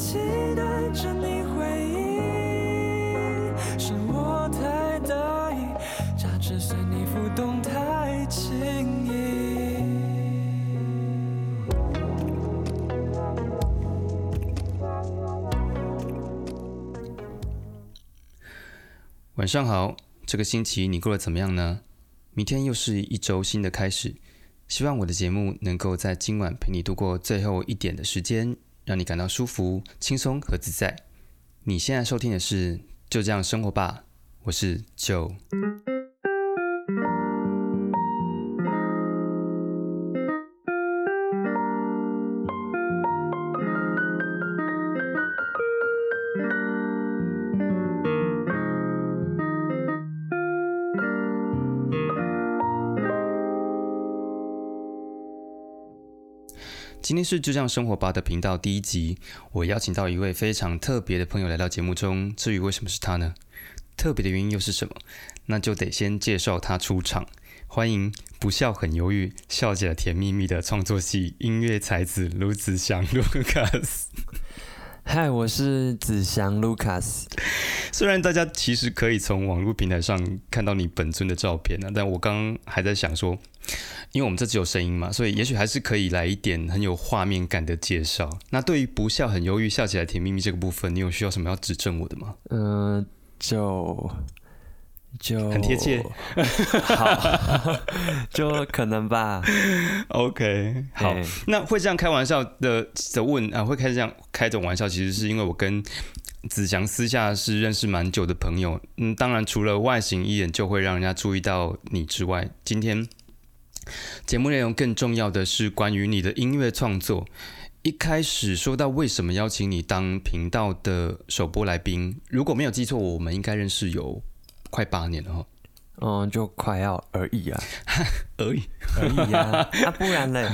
期待着你回应。是我太大意，假肢随你浮动太轻易。晚上好，这个星期你过得怎么样呢？明天又是一周新的开始，希望我的节目能够在今晚陪你度过最后一点的时间，让你感到舒服、轻松和自在。你现在收听的是《就这样生活吧》，我是 Joe。今天是就这样生活吧的频道第一集，我邀请到一位非常特别的朋友来到节目中。至于为什么是他呢？特别的原因又是什么？那就得先介绍他出场。欢迎不笑很犹豫，笑起来甜蜜蜜的创作系音乐才子卢子祥 Lucas。嗨，我是子祥 Lucas。虽然大家其实可以从网络平台上看到你本尊的照片呢，但我刚刚还在想说，因为我们这只有声音嘛，所以也许还是可以来一点很有画面感的介绍。那对于不笑很忧郁，笑起来甜蜜蜜这个部分，你有需要什么要指正我的吗？嗯、就就很贴切。好，就可能吧。OK，好，那会这样开玩笑的的问啊，会开这样开这种玩笑，其实是因为我跟子祥私下是认识蛮久的朋友。嗯，当然除了外形一眼就会让人家注意到你之外，今天节目内容更重要的是关于你的音乐创作。一开始说到为什么邀请你当频道的首播来宾，如果没有记错，我们应该认识有快八年了哈，嗯，就快要而已啊，而已。而已啊，啊，不然嘞，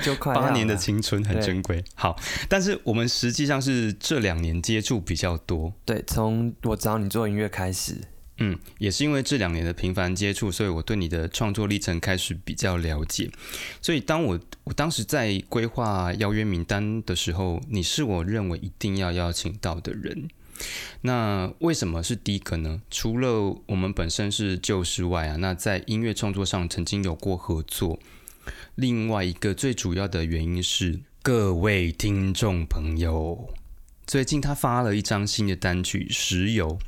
就快八年的青春很珍贵。好，但是我们实际上是这两年接触比较多，对，从我找你做音乐开始，嗯，也是因为这两年的频繁接触，所以我对你的创作历程开始比较了解。所以当我我当时在规划邀约名单的时候，你是我认为一定要邀请到的人。那为什么是第一个呢？除了我们本身是旧识外啊，那在音乐创作上曾经有过合作。另外一个最主要的原因是，各位听众朋友，最近他发了一张新的单曲《石油》，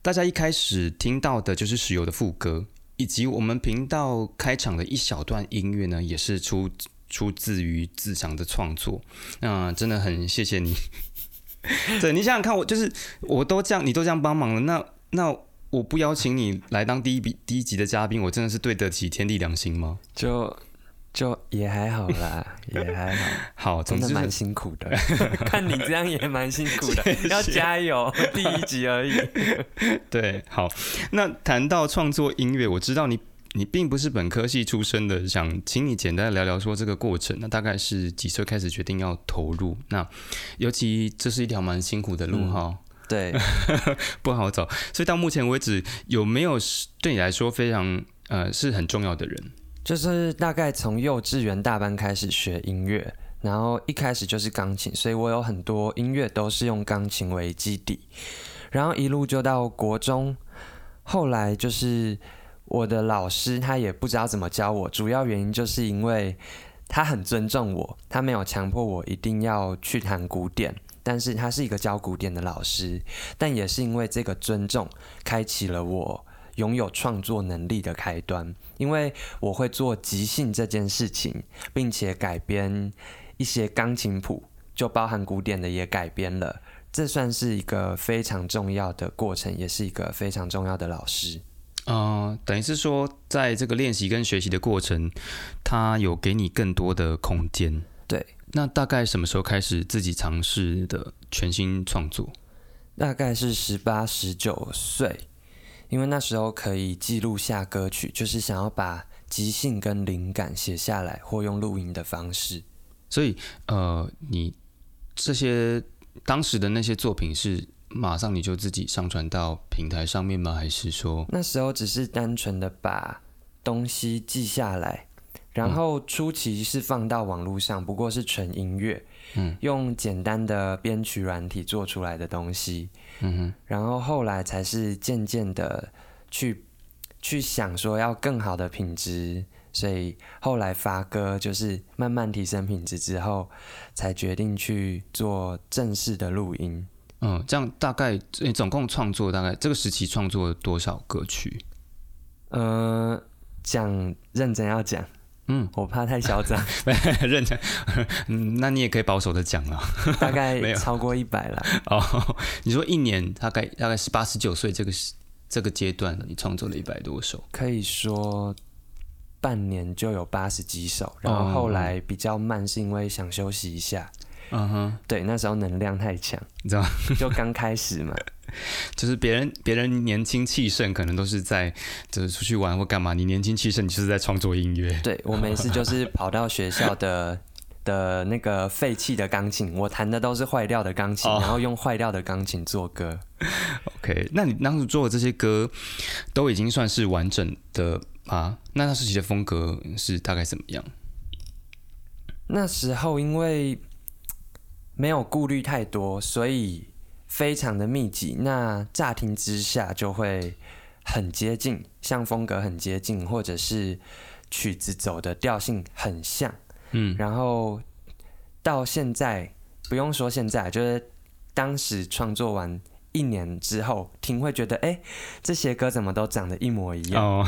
大家一开始听到的就是《石油》的副歌，以及我们频道开场的一小段音乐呢，也是出出自于自强的创作。那真的很谢谢你。对你想想看，我就是我都这样，你都这样帮忙了，那那我不邀请你来当第一笔第一集的嘉宾，我真的是对得起天地良心吗？就就也还好啦，也还好，好，总真的蛮就是辛苦的。看你这样也蛮辛苦的，要加油，第一集而已。对，好。那谈到创作音乐，我知道你你并不是本科系出身的，想请你简单聊聊说这个过程。那大概是几岁开始决定要投入？那尤其这是一条蛮辛苦的路嗯哈。对，不好走，所以到目前为止，有没有对你来说非常呃是很重要的人？就是大概从幼稚园大班开始学音乐，然后一开始就是钢琴，所以我有很多音乐都是用钢琴为基底，然后一路就到国中，后来就是我的老师他也不知道怎么教我，主要原因就是因为他很尊重我，他没有强迫我一定要去弹古典。但是他是一个教古典的老师，但也是因为这个尊重，开启了我拥有创作能力的开端。因为我会做即兴这件事情，并且改编一些钢琴谱，就包含古典的也改编了。这算是一个非常重要的过程，也是一个非常重要的老师。呃，等于是说，在这个练习跟学习的过程，他有给你更多的空间。对，那大概什么时候开始自己尝试的全新创作？大概是十八、十九岁，因为那时候可以记录下歌曲，就是想要把即兴跟灵感写下来，或用录音的方式。所以，呃，你这些当时的那些作品是马上你就自己上传到平台上面吗？还是说，那时候只是单纯的把东西记下来，然后初期是放到网络上，不过是纯音乐，嗯，用简单的编曲软体做出来的东西。嗯哼，然后后来才是渐渐的去去想说要更好的品质，所以后来发歌就是慢慢提升品质之后，才决定去做正式的录音。嗯，这样大概你总共创作大概这个时期创作了多少歌曲？呃，讲认真要讲，嗯，我怕太嚣张，认真，嗯，那你也可以保守的讲了。大概 超过一百了。哦，你说一年大概大概是八十九岁这个时这个阶段，你创作了一百多首。可以说半年就有八十几首，然后后来比较慢，是因为想休息一下。嗯哼，对，那时候能量太强，你知道，就刚开始嘛。就是别人别人年轻气盛，可能都是在就是出去玩或干嘛，你年轻气盛，你就是在创作音乐。对我每次就是跑到学校的 的那个废弃的钢琴，我弹的都是坏掉的钢琴，哦然后用坏掉的钢琴做歌。OK，那你当时做的这些歌都已经算是完整的啊？那那时期的风格是大概怎么样？那时候因为没有顾虑太多，所以非常的密集。那乍听之下就会很接近，像风格很接近，或者是曲子走的调性很像。嗯，然后到现在，不用说现在，就是当时创作完一年之后听，会觉得哎，这些歌怎么都长得一模一样？哦，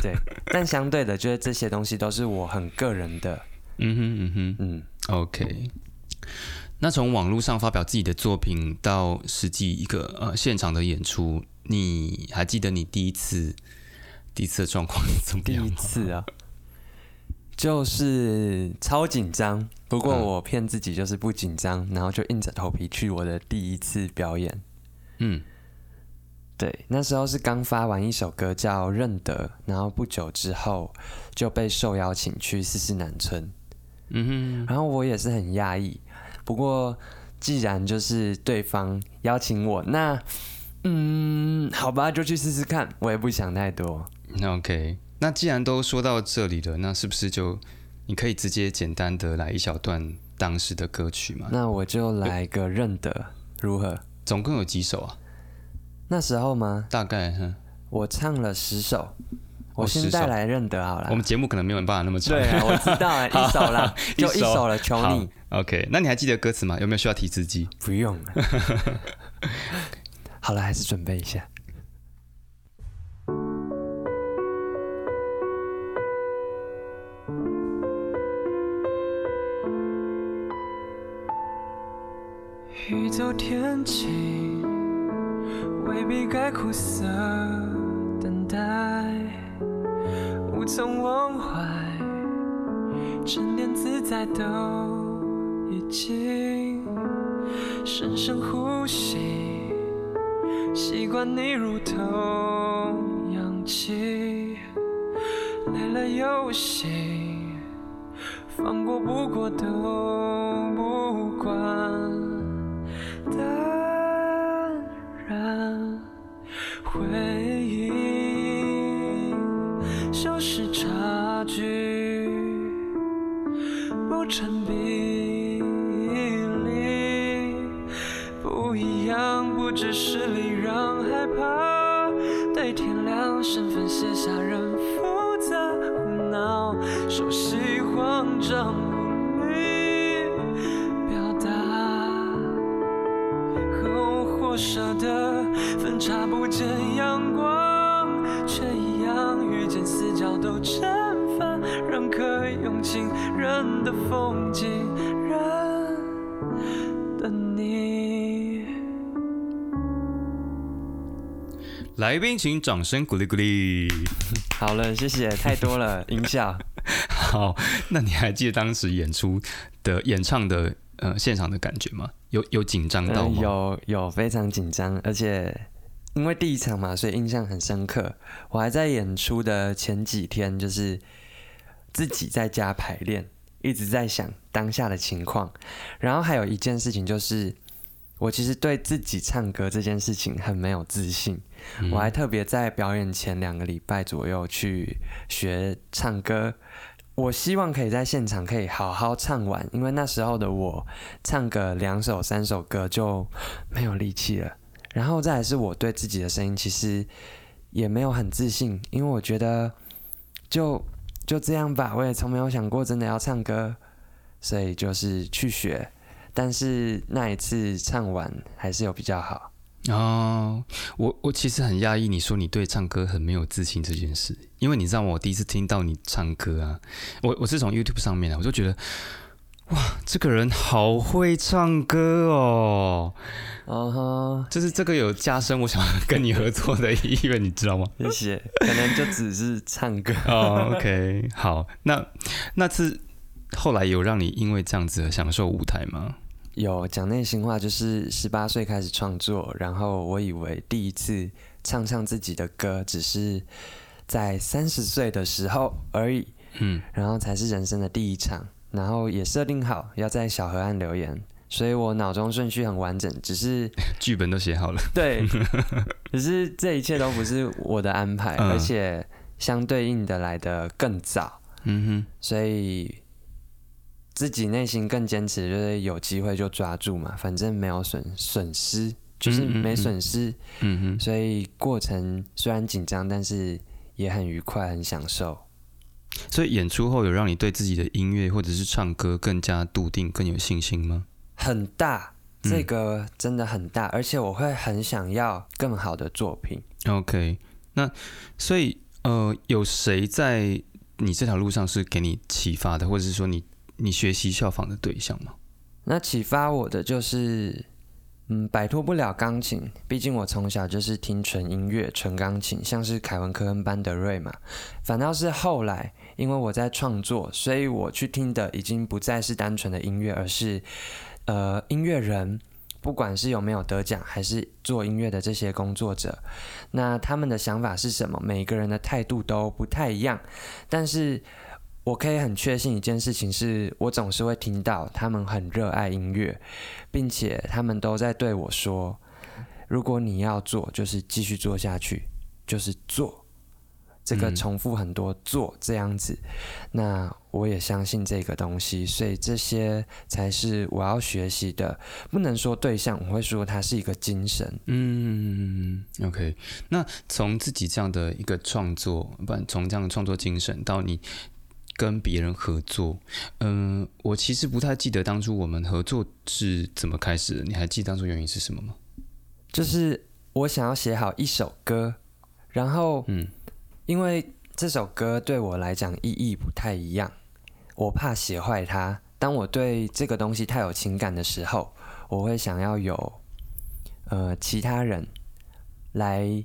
对，但相对的，就是这些东西都是我很个人的，嗯哼嗯哼嗯。，OK。那从网络上发表自己的作品到实际一个呃现场的演出，你还记得你第一次第一次的状况怎么第一？次啊，就是超紧张。不过嗯我骗自己就是不紧张，然后就硬着头皮去我的第一次表演。嗯对，那时候是刚发完一首歌叫《认得》，然后不久之后就被受邀请去四四南村，嗯哼然后我也是很讶异。不过既然就是对方邀请我，那嗯，好吧，就去试试看。我也不想太多。那 OK。那既然都说到这里了，那是不是就你可以直接简单的来一小段当时的歌曲嘛？那我就来个认得，如何？总共有几首啊？那时候吗？大概哼，我唱了十首，我哦10首先带来认得好了。我们节目可能没有办法那么长。对啊，我知道啊，一首啦，就一首了，求你 OK，那你还记得歌词吗？有没有需要提词机？不用了。好了，还是准备一下。宇宙天晴，未必该苦涩等待，无从忘怀，沉淀自在都已经深深呼吸，习惯你如同氧气，累了又醒。放过不过都不管，当然回不成比例，不一样，不只是礼让害怕，对天亮身份写下人复杂胡闹，熟悉慌张无力表达，和或舍得分叉不见阳光，却一样遇见死角都蒸发，认可用情人的风景，人的你。来宾请掌声鼓励鼓励。好了，谢谢，太多了音效。好，那你还记得当时演出的演唱的呃现场的感觉吗？有有紧张到嗯，吗？有有非常紧张，而且因为第一场嘛，所以印象很深刻。我还在演出的前几天，就是自己在家排练，一直在想当下的情况。然后还有一件事情就是，我其实对自己唱歌这件事情很没有自信。嗯我还特别在表演前两个礼拜左右去学唱歌，我希望可以在现场可以好好唱完，因为那时候的我唱个两首三首歌就没有力气了。然后再来是我对自己的声音其实也没有很自信，因为我觉得就就这样吧，我也从没有想过真的要唱歌，所以就是去学。但是那一次唱完还是有比较好。哦，我我其实很讶异，你说你对唱歌很没有自信这件事，因为你知道我第一次听到你唱歌啊，我我是从 YouTube 上面的，我就觉得，哇，这个人好会唱歌哦，啊哈，就是这个有加深我想跟你合作的意愿，你知道吗？谢谢，可能就只是唱歌。哦，OK，好，那那次后来有让你因为这样子而享受舞台吗？有讲内心话，就是十八岁开始创作，然后我以为第一次唱唱自己的歌，只是在三十岁的时候而已，嗯，然后才是人生的第一场，然后也设定好要在小河岸留言，所以我脑中顺序很完整，只是 剧本都写好了，对，只是这一切都不是我的安排，嗯。而且相对应的来的更早，嗯哼。所以自己内心更坚持，就是有机会就抓住嘛，反正没有损损失，就是没损失，嗯哼，所以过程虽然紧张，但是也很愉快，很享受。所以演出后有让你对自己的音乐或者是唱歌更加笃定、更有信心吗？很大，嗯这个真的很大，而且我会很想要更好的作品。OK，那所以呃，有谁在你这条路上是给你启发的，或者是说你你学习效仿的对象吗？那启发我的就是，嗯，摆脱不了钢琴，毕竟我从小就是听纯音乐、纯钢琴，像是凯文·科恩、班德瑞嘛。反倒是后来，因为我在创作，所以我去听的已经不再是单纯的音乐，而是呃音乐人。不管是有没有得奖，还是做音乐的这些工作者，那他们的想法是什么？每个人的态度都不太一样，但是我可以很确信一件事情是，我总是会听到他们很热爱音乐，并且他们都在对我说：“如果你要做，就是继续做下去，就是做。”这个重复很多做这样子，那我也相信这个东西，所以这些才是我要学习的。不能说对象，我会说它是一个精神。嗯，OK。那从自己这样的一个创作，不从这样的创作精神到你跟别人合作，嗯、我其实不太记得当初我们合作是怎么开始的。你还记得当初原因是什么吗？就是我想要写好一首歌，然后嗯因为这首歌对我来讲意义不太一样，我怕写坏它。当我对这个东西太有情感的时候，我会想要有呃其他人来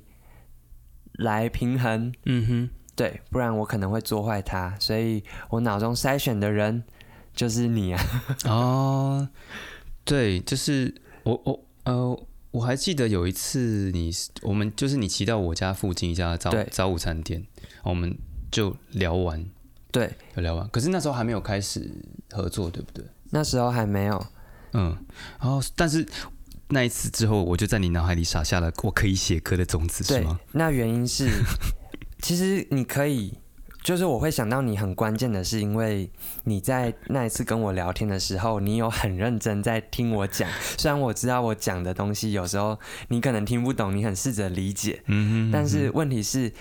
来平衡，嗯对，不然我可能会做坏它。所以我脑中筛选的人就是你啊，哦，对，就是我我呃，我还记得有一次你我们就是你骑到我家附近一家早早午餐店，我们就聊完，对，有聊完，可是那时候还没有开始合作，对不对？那时候还没有，嗯，然后但是那一次之后，我就在你脑海里撒下了我可以写歌的种子，是对吗？，那原因是，其实你可以，就是我会想到你很关键的是，因为你在那一次跟我聊天的时候，你有很认真在听我讲，虽然我知道我讲的东西有时候你可能听不懂，你很试着理解，嗯哼，但是问题是。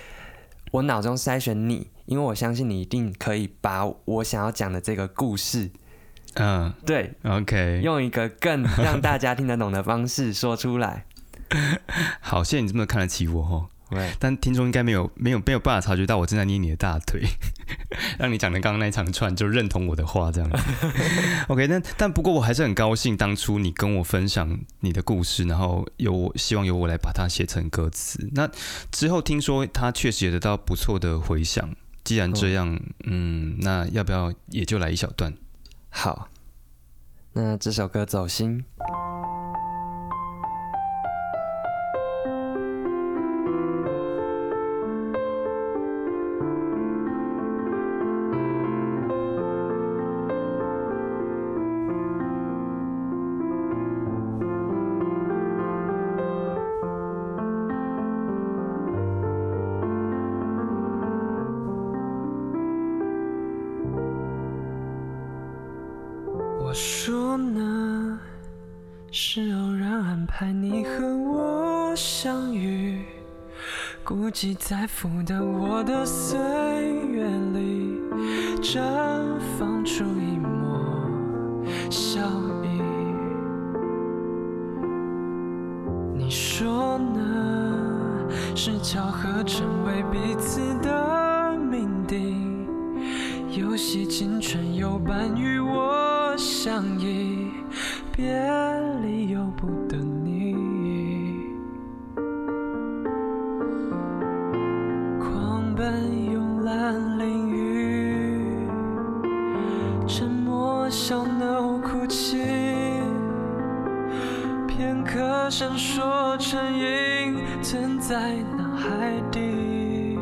我脑中筛选你，因为我相信你一定可以把我想要讲的这个故事，嗯对，，OK，用一个更让大家听得懂的方式说出来。好，谢谢你这么看得起我哦。对，但听众应该没有没有没有办法察觉到我正在捏你的大腿，让你讲的刚刚那一长串就认同我的话这样子。OK，但但不过我还是很高兴，当初你跟我分享你的故事，然后由我希望由我来把它写成歌词。那之后听说它确实也得到不错的回响。既然这样，嗯，那要不要也就来一小段？好，那这首歌《走心》。是偶然安排你和我相遇，孤寂在浮的我的岁月里，绽放出一抹笑意。你说呢？是巧合成为彼此的命定，游戏青春有伴与我相依，别沉默小脑哭泣。片刻闪烁成影，存在脑海底。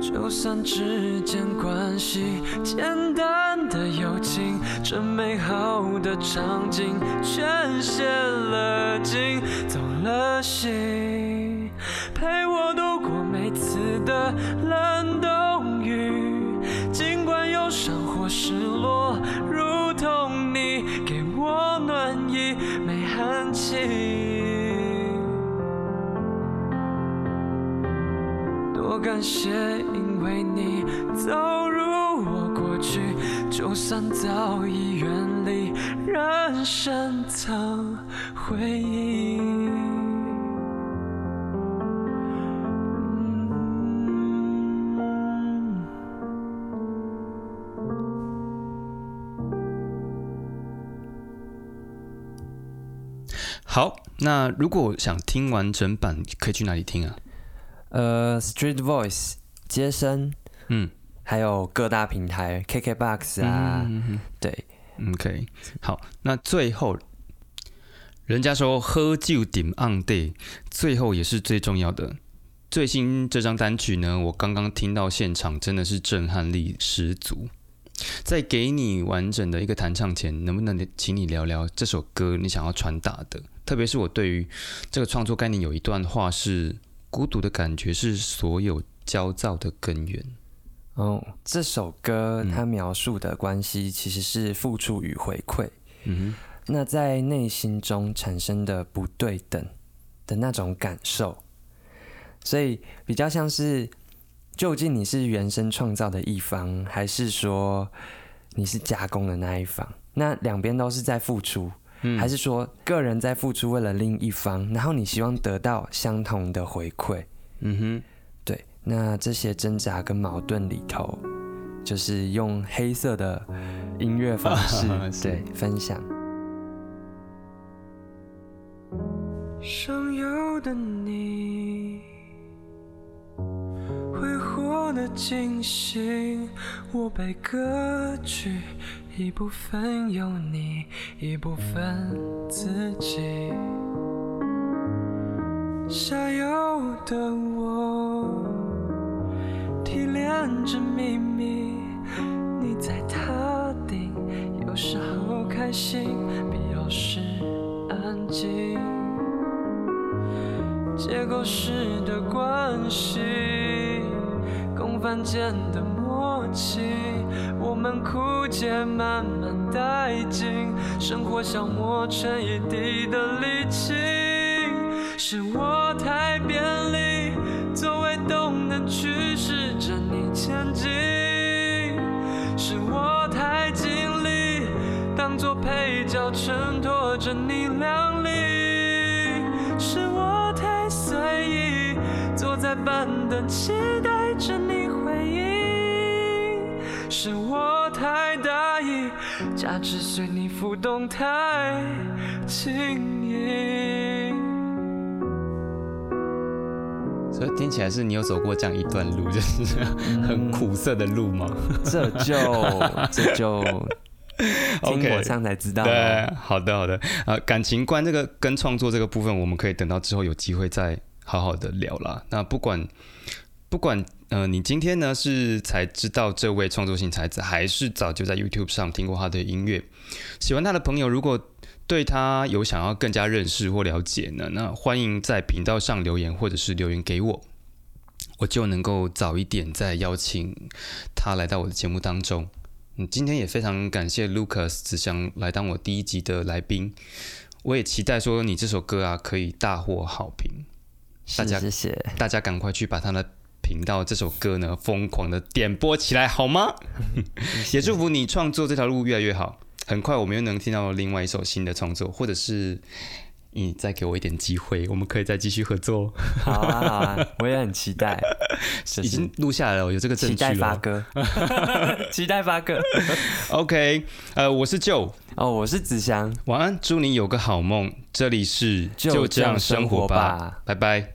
就算之间关系简单的友情，这美好的场景全泄了劲，走了心，陪我度过每次的冷感谢，因为你走入我过去，就算早已远离，仍深藏回忆。好，那如果想听完整版，可以去哪里听啊？呃，Street Voice 接生，嗯还有各大平台 KKBox 啊，嗯对，，OK，好，那最后，人家说喝酒顶 on day，最后也是最重要的。最新这张单曲呢，我刚刚听到现场真的是震撼力十足。在给你完整的一个弹唱前，能不能请你聊聊这首歌你想要传达的？特别是我对于这个创作概念有一段话是：孤独的感觉是所有焦躁的根源。哦，这首歌它描述的关系其实是付出与回馈，嗯哼那在内心中产生的不对等的那种感受，所以比较像是，究竟你是原生创造的一方，还是说你是加工的那一方？那两边都是在付出，哼，还是说个人在付出为了另一方，然后你希望得到相同的回馈？嗯哼。对，那这些挣扎跟矛盾里头，就是用黑色的音乐方式 是对分享。上游的你，挥霍的惊醒，我被割去一部分有你，一部分自己。下游的我，提炼着秘密，你在塔顶，有时候开心，必要时安静。结构式的关系，共犯间的默契，我们枯竭慢慢殆尽，生活消磨成一地的力气。是我太便利，作为动能驱使着你前进。是我太尽力，当作配角衬托着你靓丽。是我太随意，坐在板凳期待着你回应。是我太大意，价值随你浮动太轻易。所以听起来是你有走过这样一段路，就是很苦涩的路吗？这就这就 听 OK 我唱才知道。对，好的好的。呃，感情观这个跟创作这个部分，我们可以等到之后有机会再好好的聊啦。那不管不管呃，你今天呢是才知道这位创作型才子，还是早就在 YouTube 上听过他的音乐，喜欢他的朋友，如果对他有想要更加认识或了解呢，那欢迎在频道上留言，或者是留言给我。我就能够早一点再邀请他来到我的节目当中。嗯，今天也非常感谢 Lucas 只想来当我第一集的来宾，我也期待说你这首歌啊可以大获好评，大家谢谢，大家赶快去把他的频道这首歌呢疯狂的点播起来好吗？也祝福你创作这条路越来越好，很快我们又能听到另外一首新的创作，或者是你再给我一点机会，我们可以再继续合作。好啊好啊，我也很期待，已经录下来了，有这个证据期待发哥。期待发哥。OK，呃，我是 Joe，哦，我是子祥，晚安，祝你有个好梦。这里是就这样生活吧拜拜。